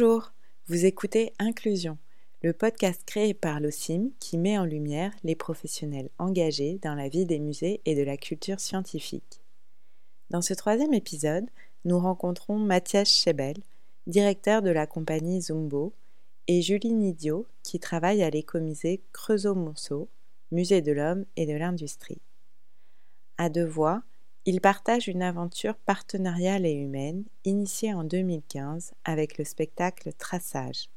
Bonjour, vous écoutez Inclusion, le podcast créé par l'OCIM qui met en lumière les professionnels engagés dans la vie des musées et de la culture scientifique. Dans ce troisième épisode, nous rencontrons Mathias Schebel, directeur de la compagnie Zumbo, et Julie Nidio, qui travaille à l'écomusée Creusot-Monceau, musée de l'homme et de l'industrie. À deux voix, ils partagent une aventure partenariale et humaine initiée en 2015 avec le spectacle Traçage.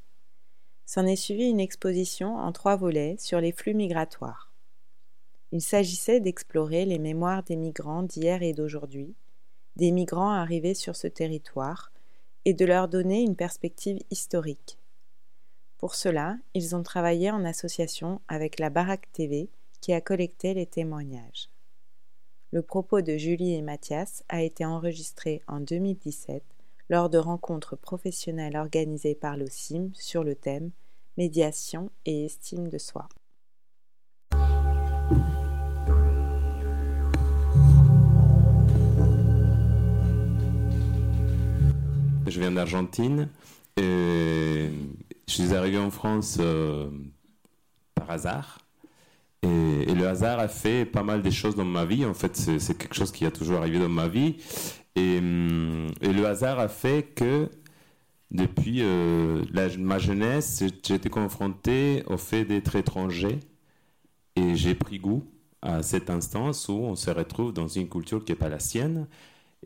S'en est suivie une exposition en trois volets sur les flux migratoires. Il s'agissait d'explorer les mémoires des migrants d'hier et d'aujourd'hui, des migrants arrivés sur ce territoire, et de leur donner une perspective historique. Pour cela, ils ont travaillé en association avec la Baraque TV qui a collecté les témoignages. Le propos de Julie et Mathias a été enregistré en 2017 lors de rencontres professionnelles organisées par l'OCIM sur le thème Médiation et estime de soi. Je viens d'Argentine et je suis arrivé en France euh, par hasard. Et, le hasard a fait pas mal des choses dans ma vie. En fait, c'est quelque chose qui a toujours arrivé dans ma vie. Et, hum, le hasard a fait que depuis euh, ma jeunesse, été confronté au fait d'être étranger. Et j'ai pris goût à cette instance où on se retrouve dans une culture qui n'est pas la sienne.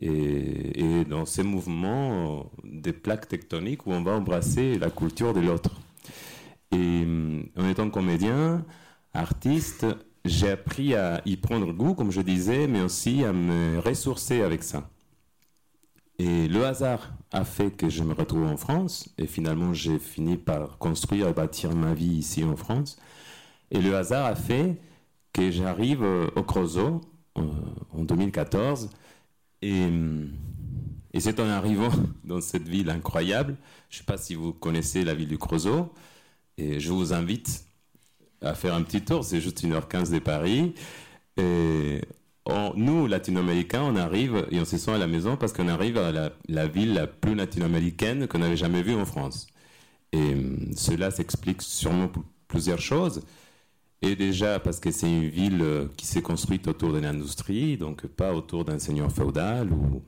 Et, et, dans ces mouvements des plaques tectoniques où on va embrasser la culture de l'autre. Et hum, en étant comédien, artiste, j'ai appris à y prendre goût, comme je disais, mais aussi à me ressourcer avec ça. Et le hasard a fait que je me retrouve en France, et finalement j'ai fini par construire et bâtir ma vie ici en France. Et le hasard a fait que j'arrive au Creusot euh, en 2014, et, et c'est en arrivant dans cette ville incroyable, je ne sais pas si vous connaissez la ville du Creusot, et je vous invite à faire un petit tour, c'est juste 1h15 de Paris. Et nous, latino-américains, on arrive et on se sent à la maison parce qu'on arrive à la, ville la plus latino-américaine qu'on n'avait jamais vue en France. Et hum, cela s'explique sûrement pour plusieurs choses. Et déjà parce que c'est une ville euh, qui s'est construite autour de l'industrie, donc pas autour d'un seigneur féodal, ou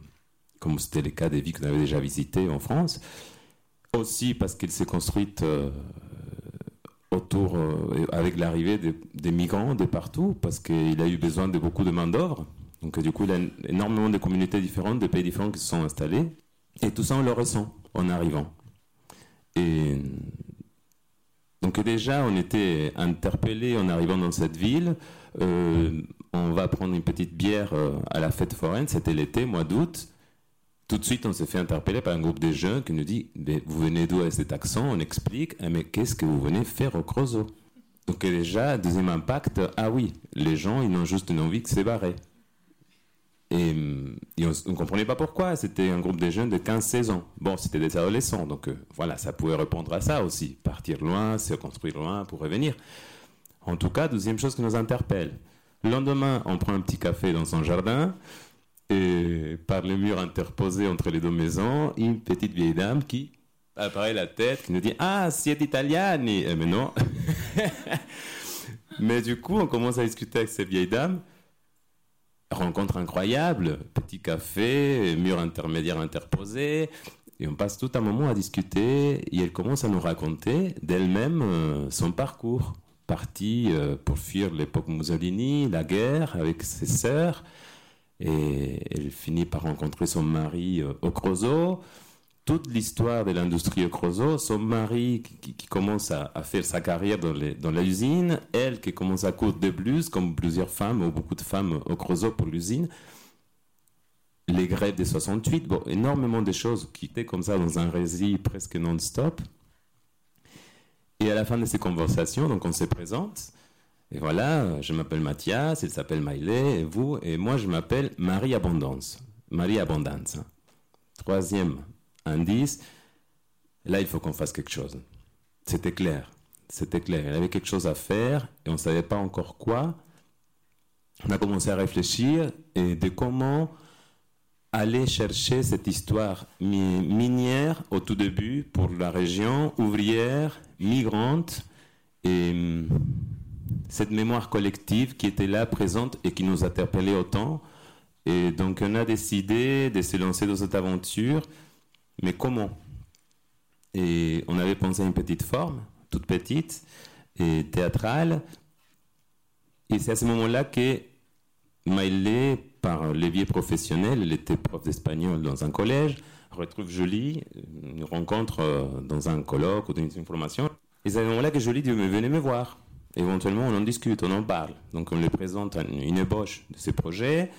comme c'était le cas des villes qu'on avait déjà visitées en France. Aussi parce qu'elle s'est construite euh, euh, avec l'arrivée des, migrants de partout, parce qu'il a eu besoin de beaucoup de main-d'œuvre. Donc, du coup, il y a énormément de communautés différentes, de pays différents qui se sont installés. Et tout ça, on le ressent en arrivant. Et donc, déjà, on était interpellés en arrivant dans cette ville. Euh, on va prendre une petite bière euh, à la fête foraine, c'était l'été, mois d'août. Tout de suite, on s'est fait interpeller par un groupe de jeunes qui nous dit Vous venez d'où avec cet accent? On explique ah, Mais qu'est-ce que vous venez faire au Creusot Donc, déjà, deuxième impact Ah oui, les gens, ils ont juste une envie de se barrer. Et, on ne comprenait pas pourquoi. C'était un groupe de jeunes de 15-16 ans. Bon, c'était des adolescents, donc euh, voilà, ça pouvait répondre à ça aussi. Partir loin, se construire loin pour revenir. En tout cas, deuxième chose qui nous interpelle. Le lendemain, on prend un petit café dans son jardin et par le mur interposé entre les deux maisons, une petite vieille dame qui apparaît la tête, qui nous dit Ah, c'est italiani eh, Mais non. Mais du coup, on commence à discuter avec cette vieille dame. Rencontre incroyable, petit café, mur intermédiaire interposé. Et on passe tout un moment à discuter et elle commence à nous raconter d'elle-même euh, son parcours. Partie euh, pour fuir l'époque Mussolini, la guerre avec ses sœurs et elle finit par rencontrer son mari au Creusot. Toute l'histoire de l'industrie au Creusot, son mari qui, commence à, faire sa carrière dans, dans l'usine, elle qui commence à coudre des blues, comme plusieurs femmes ou beaucoup de femmes au Creusot pour l'usine. Les grèves des 68, bon, énormément de choses qui étaient comme ça dans un récit presque non-stop. Et à la fin de ces conversations, donc on se présente, et voilà, je m'appelle Mathias, il s'appelle Maïlé, et vous, et moi je m'appelle Marie Abondance. Marie Abondance. Troisième indice, là il faut qu'on fasse quelque chose. C'était clair, c'était clair. Il y avait quelque chose à faire et on ne savait pas encore quoi. On a commencé à réfléchir et de comment aller chercher cette histoire minière au tout début pour la région, ouvrière, migrante, et cette mémoire collective qui était là, présente et qui nous interpellait autant. Et donc on a décidé de se lancer dans cette aventure, mais comment? Et on avait pensé à une petite forme, toute petite, et théâtrale. Et c'est à ce moment-là que Maïlé, par l'évier professionnel, elle était prof d'espagnol dans un collège, retrouve Jolie, une rencontre euh, dans un colloque ou dans une formation. Et c'est à ce moment-là que Jolie dit Mais venez me voir. Éventuellement, on en discute, on en parle. Donc, on lui présente une ébauche de ses projets.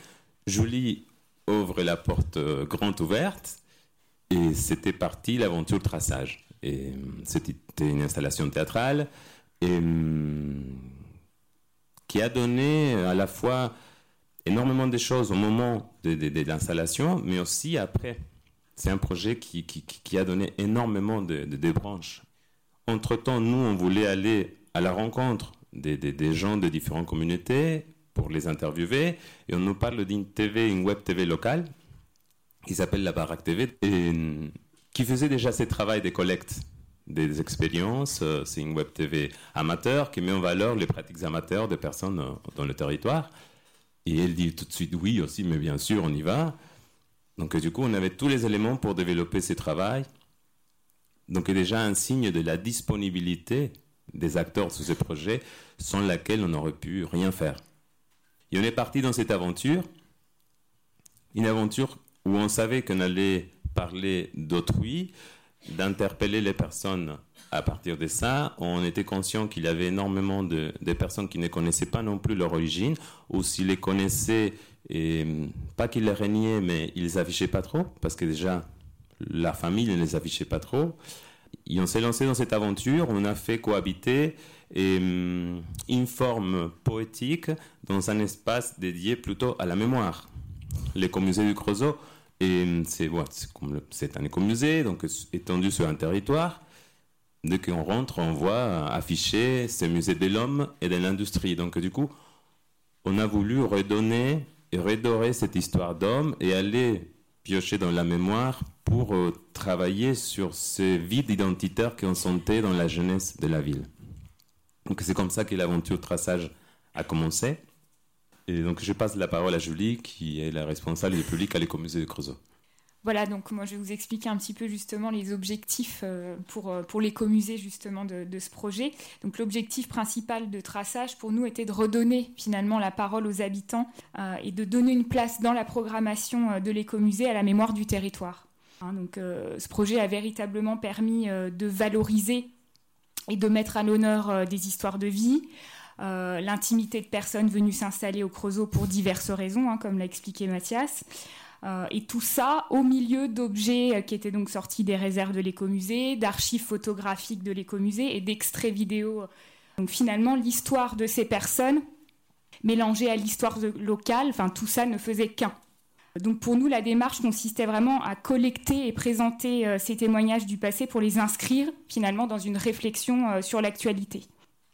Jolie ouvre la porte euh, grande ouverte et c'était parti l'aventure traçage. Et euh, c'était une installation théâtrale et, qui a donné à la fois énormément de choses au moment de, l'installation, mais aussi après. C'est un projet qui, qui, a donné énormément de, de, branches. Entre-temps, nous, on voulait aller à la rencontre des, des, gens de différentes communautés pour les interviewer. Et on nous parle d'une TV, une web TV locale, qui s'appelle la Baraque TV, et qui faisait déjà ce travail de collecte des expériences. Euh, c'est une web TV amateur qui met en valeur les pratiques amateurs des personnes euh, dans le territoire. Et elle dit tout de suite oui aussi, mais bien sûr, on y va. Donc du coup, on avait tous les éléments pour développer ce travail. Donc déjà un signe de la disponibilité des acteurs sur ce projet, sans laquelle on n'aurait pu rien faire. Et on est parti dans cette aventure, une aventure où on savait qu'on allait parler d'autrui, d'interpeller les personnes à partir de ça. On était conscient qu'il y avait énormément de, personnes qui ne connaissaient pas non plus leur origine, ou s'ils les connaissaient, et, pas qu'ils les régnaient, mais ils les affichaient pas trop, parce que déjà, la famille ne les affichait pas trop. Et on s'est lancé dans cette aventure, on a fait cohabiter une forme poétique dans un espace dédié plutôt à la mémoire. L'écomusée du Creusot et hum, c'est c'est un écomusée, donc étendu sur un territoire. Dès qu'on rentre, on voit afficher ce musée de l'homme et de l'industrie. Donc du coup, on a voulu redonner et redorer cette histoire d'homme et aller piocher dans la mémoire pour euh, travailler sur ces vides identitaires qui ont senté dans la jeunesse de la ville. Donc c'est comme ça que l'aventure traçage a commencé. Et donc je passe la parole à Julie, qui est la responsable du public à l'écomusée de Creusot. Voilà, donc moi je vais vous expliquer un petit peu justement les objectifs euh, pour, euh, pour l'écomusée justement de, ce projet. Donc l'objectif principal de traçage pour nous était de redonner finalement la parole aux habitants euh, et de donner une place dans la programmation de l'écomusée à la mémoire du territoire. Hein, donc ce projet a véritablement permis de valoriser et de mettre à l'honneur des histoires de vie, l'intimité de personnes venues s'installer au Creusot pour diverses raisons, hein, comme l'a expliqué Mathias. Euh, et tout ça au milieu d'objets euh, qui étaient donc sortis des réserves de l'écomusée, d'archives photographiques de l'écomusée et d'extraits vidéo. Donc finalement, l'histoire de ces personnes mélangée à l'histoire locale, enfin tout ça ne faisait qu'un. Donc pour nous, la démarche consistait vraiment à collecter et présenter ces témoignages du passé pour les inscrire finalement dans une réflexion sur l'actualité.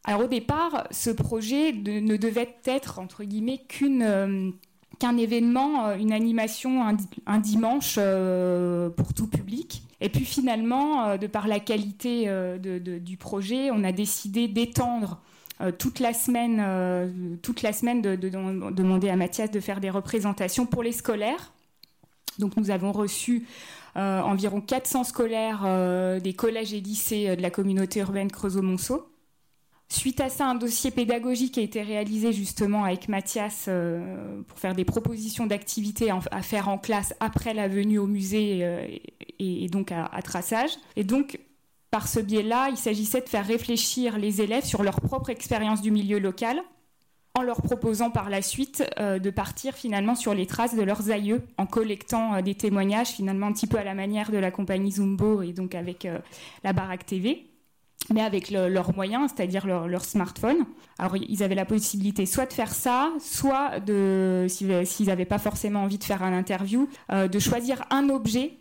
Alors au départ, ce projet ne devait être, entre guillemets, euh, qu'un événement, euh, une animation un, dimanche euh, pour tout public. Et puis finalement, de par la qualité du projet, on a décidé d'étendre toute la semaine, toute la semaine de, demander à Mathias de faire des représentations pour les scolaires. Donc nous avons reçu environ 400 scolaires des collèges et lycées de la communauté urbaine Creusot-Monceau. Suite à ça, un dossier pédagogique a été réalisé justement avec Mathias euh, pour faire des propositions d'activités à faire en classe après la venue au musée euh, et, donc à, traçage. Et donc, par ce biais-là, il s'agissait de faire réfléchir les élèves sur leur propre expérience du milieu local en leur proposant par la suite euh, de partir finalement sur les traces de leurs aïeux en collectant des témoignages finalement un petit peu à la manière de la compagnie Zumbo et donc avec la Baraque TV mais avec leurs moyens, c'est-à-dire leur, smartphone. Alors ils avaient la possibilité soit de faire ça, soit de, s'ils n'avaient pas forcément envie de faire un interview, euh, de choisir un objet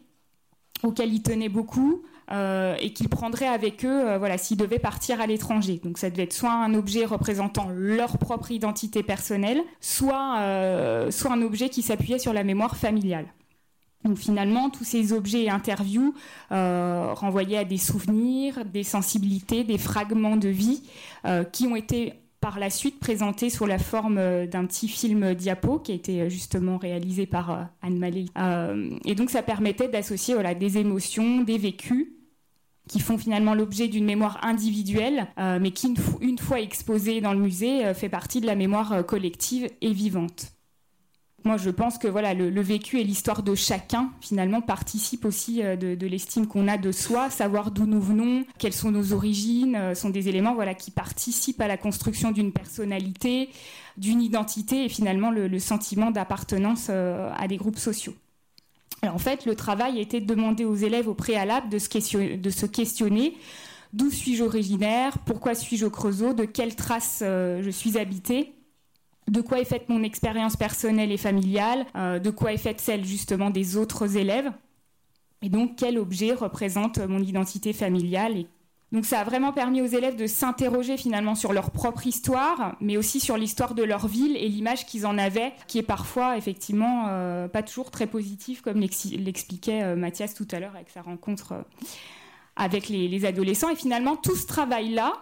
auquel ils tenaient beaucoup euh, et qu'ils prendraient avec eux, euh, voilà, s'ils devaient partir à l'étranger. Donc ça devait être soit un objet représentant leur propre identité personnelle, soit, soit un objet qui s'appuyait sur la mémoire familiale. Donc finalement, tous ces objets et interviews euh, renvoyaient à des souvenirs, des sensibilités, des fragments de vie euh, qui ont été par la suite présentés sous la forme euh, d'un petit film diapo qui a été justement réalisé par Anne Malé. et donc ça permettait d'associer voilà, des émotions, des vécus qui font finalement l'objet d'une mémoire individuelle, mais qui, une, fois exposée dans le musée, fait partie de la mémoire collective et vivante moi, je pense que le, vécu et l'histoire de chacun, finalement, participent aussi euh, de, l'estime qu'on a de soi, savoir d'où nous venons, quelles sont nos origines, euh, sont des éléments voilà, qui participent à la construction d'une personnalité, d'une identité et finalement le, sentiment d'appartenance euh, à des groupes sociaux. en fait, le travail été de demander aux élèves au préalable de se, questionner d'où suis-je originaire, pourquoi suis-je au Creusot, de quelles traces je suis habité de quoi est faite mon expérience personnelle et familiale, euh, de quoi est faite celle justement des autres élèves, et donc quel objet représente mon identité familiale. Donc ça a vraiment permis aux élèves de s'interroger finalement sur leur propre histoire, mais aussi sur l'histoire de leur ville et l'image qu'ils en avaient, qui est parfois effectivement euh, pas toujours très positive, comme l'expliquait euh, Mathias tout à l'heure avec sa rencontre avec les adolescents. Et finalement, tout ce travail-là,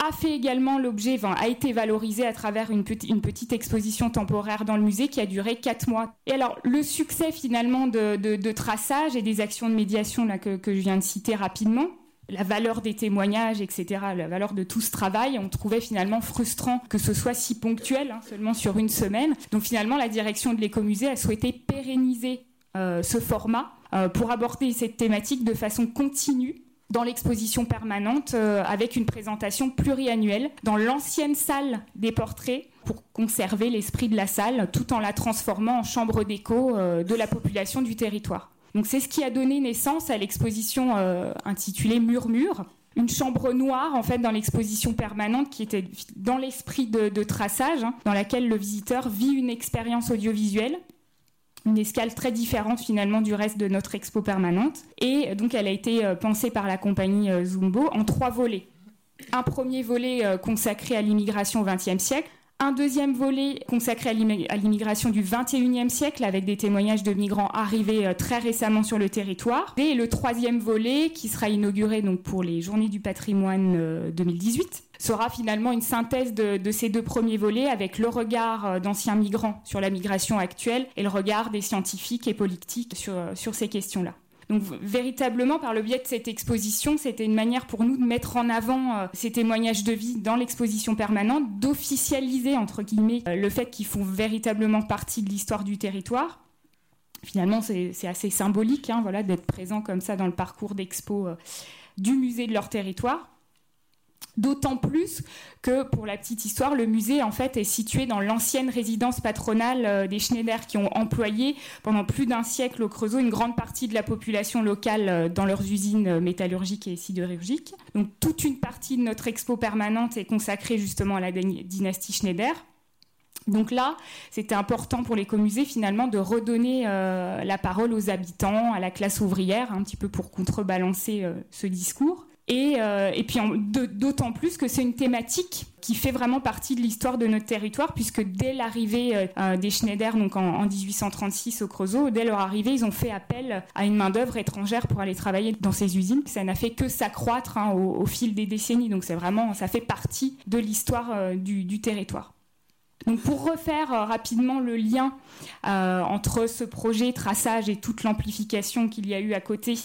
a fait également l'objet, a été valorisé à travers une, petite exposition temporaire dans le musée qui a duré quatre mois. Et alors, le succès finalement de, traçage et des actions de médiation là, que, je viens de citer rapidement, la valeur des témoignages, etc., la valeur de tout ce travail, on trouvait finalement frustrant que ce soit si ponctuel, hein, seulement sur une semaine. Donc finalement, la direction de l'écomusée a souhaité pérenniser euh, ce format euh, pour aborder cette thématique de façon continue dans l'exposition permanente euh, avec une présentation pluriannuelle dans l'ancienne salle des portraits pour conserver l'esprit de la salle tout en la transformant en chambre d'écho euh, de la population du territoire. Donc c'est ce qui a donné naissance à l'exposition euh, intitulée Murmure, une chambre noire en fait dans l'exposition permanente qui était dans l'esprit de, traçage, hein, dans laquelle le visiteur vit une expérience audiovisuelle une escale très différente finalement du reste de notre expo permanente. Et donc elle a été euh, pensée par la compagnie euh, Zumbo en trois volets. Un premier volet euh, consacré à l'immigration au XXe siècle, un deuxième volet consacré à l'immigration du 21e siècle avec des témoignages de migrants arrivés très récemment sur le territoire. Et le troisième volet qui sera inauguré donc pour les Journées du patrimoine 2018 sera finalement une synthèse de, ces deux premiers volets avec le regard euh, d'anciens migrants sur la migration actuelle et le regard des scientifiques et politiques euh, sur ces questions-là. Donc véritablement, par le biais de cette exposition, c'était une manière pour nous de mettre en avant euh, ces témoignages de vie dans l'exposition permanente, d'officialiser, entre guillemets, le fait qu'ils font véritablement partie de l'histoire du territoire. Finalement, c'est assez symbolique hein, voilà, d'être présent comme ça dans le parcours d'expo du musée de leur territoire. D'autant plus que, pour la petite histoire, le musée en fait est situé dans l'ancienne résidence patronale euh, des Schneider qui ont employé pendant plus d'un siècle au Creusot une grande partie de la population locale euh, dans leurs usines euh, métallurgiques et sidérurgiques. Donc toute une partie de notre expo permanente est consacrée justement à la dynastie Schneider. Donc là, c'était important pour l'écomusée finalement de redonner la parole aux habitants, à la classe ouvrière, un petit peu pour contrebalancer ce discours. Euh, et, puis d'autant plus que c'est une thématique qui fait vraiment partie de l'histoire de notre territoire, puisque dès l'arrivée euh, euh, des Schneider, donc en, 1836 au Creusot, dès leur arrivée, ils ont fait appel à une main-d'œuvre étrangère pour aller travailler dans ces usines. Ça n'a fait que s'accroître hein, au, fil des décennies, donc c'est vraiment, ça fait partie de l'histoire du territoire. Donc pour refaire euh, rapidement le lien euh, entre ce projet traçage et toute l'amplification qu'il y a eu à côté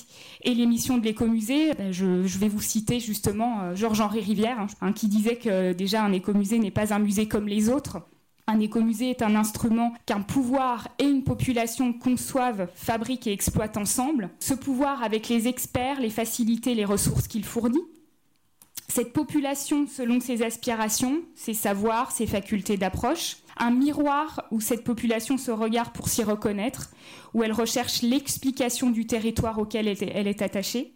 et l'émission de l'écomusée, ben, je, vais vous citer justement euh, Georges-Henri Rivière hein, qui disait que déjà un écomusée n'est pas un musée comme les autres. Un écomusée est un instrument qu'un pouvoir et une population conçoivent, fabriquent et exploitent ensemble. Ce pouvoir avec les experts, les facilités, les ressources qu'il fournit cette population selon ses aspirations, ses savoirs, ses facultés d'approche, un miroir où cette population se regarde pour s'y reconnaître, où elle recherche l'explication du territoire auquel elle est attachée,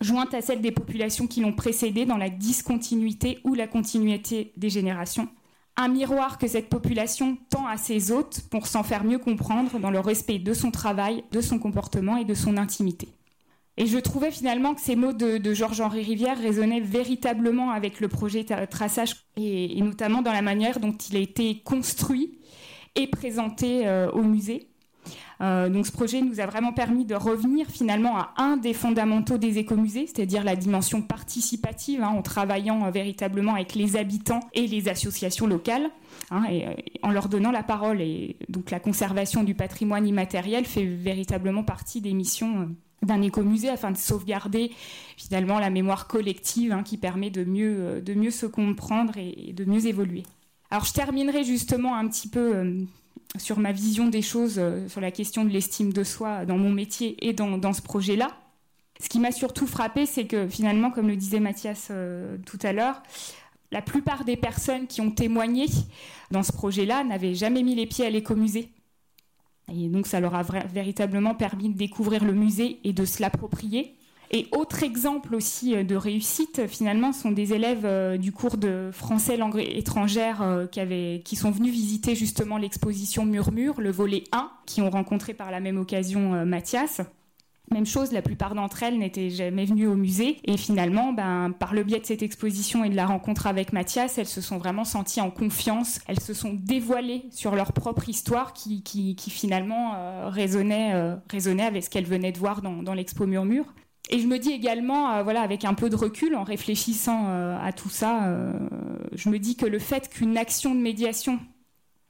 jointe à celle des populations qui l'ont précédée dans la discontinuité ou la continuité des générations. Un miroir que cette population tend à ses hôtes pour s'en faire mieux comprendre dans le respect de son travail, de son comportement et de son intimité. Et je trouvais finalement que ces mots de, Georges-Henri Rivière résonnaient véritablement avec le projet traçage et, notamment dans la manière dont il a été construit et présenté euh, au musée. Euh, donc ce projet nous a vraiment permis de revenir finalement à un des fondamentaux des écomusées, c'est-à-dire la dimension participative, hein, en travaillant euh, véritablement avec les habitants et les associations locales, hein, en leur donnant la parole. Et donc la conservation du patrimoine immatériel fait véritablement partie des missions d'un écomusée afin de sauvegarder finalement la mémoire collective hein, qui permet de mieux, de mieux se comprendre et, de mieux évoluer. Alors je terminerai justement un petit peu euh, sur ma vision des choses, euh, sur la question de l'estime de soi dans mon métier et dans, ce projet-là. Ce qui m'a surtout frappé, c'est que finalement, comme le disait Mathias euh, tout à l'heure, la plupart des personnes qui ont témoigné dans ce projet-là n'avaient jamais mis les pieds à l'écomusée. Et donc ça leur a véritablement permis de découvrir le musée et de se l'approprier. Et autre exemple aussi euh, de réussite, finalement, sont des élèves euh, du cours de français langue étrangère euh, qui, avaient, qui sont venus visiter justement l'exposition Murmure, le volet 1, qui ont rencontré par la même occasion Mathias. Même chose, la plupart d'entre elles n'étaient jamais venues au musée. Et finalement, ben, par le biais de cette exposition et de la rencontre avec Mathias, elles se sont vraiment senties en confiance. Elles se sont dévoilées sur leur propre histoire qui, qui, finalement euh, résonnait, euh, résonnait, avec ce qu'elles venaient de voir dans, dans l'expo Murmure. Et je me dis également, euh, voilà, avec un peu de recul, en réfléchissant à tout ça, je me dis que le fait qu'une action de médiation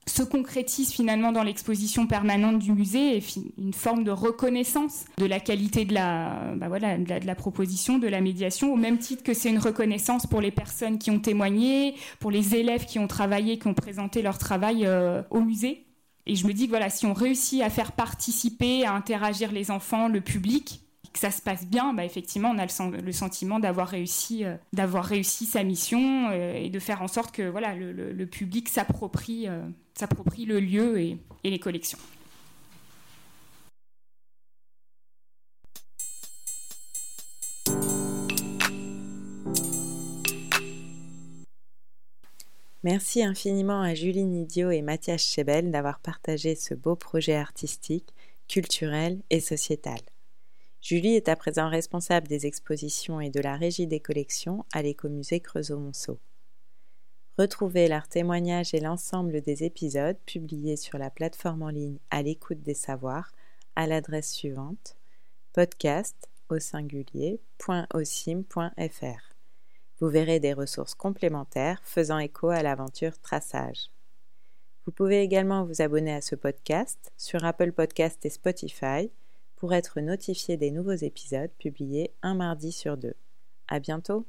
se concrétise finalement dans l'exposition permanente du musée et une forme de reconnaissance de la qualité de la, bah voilà, de la, proposition, de la médiation, au même titre que c'est une reconnaissance pour les personnes qui ont témoigné, pour les élèves qui ont travaillé, qui ont présenté leur travail euh, au musée. Et je me dis que voilà, si on réussit à faire participer, à interagir les enfants, le public, que ça se passe bien, bah effectivement, on a le, sentiment d'avoir réussi, euh, réussi sa mission euh, et de faire en sorte que voilà, le, public s'approprie, euh, s'approprie le lieu et, et les collections. Merci infiniment à Julie Nidio et Mathias Chebel d'avoir partagé ce beau projet artistique, culturel et sociétal. Julie est à présent responsable des expositions et de la régie des collections à l'écomusée Creusot-Monceau. Retrouvez leurs témoignages et l'ensemble des épisodes publiés sur la plateforme en ligne à l'écoute des savoirs à l'adresse suivante podcast au. Vous verrez des ressources complémentaires faisant écho à l'aventure Traçage. Vous pouvez également vous abonner à ce podcast sur Apple Podcast et Spotify pour être notifié des nouveaux épisodes publiés un mardi sur deux. À bientôt!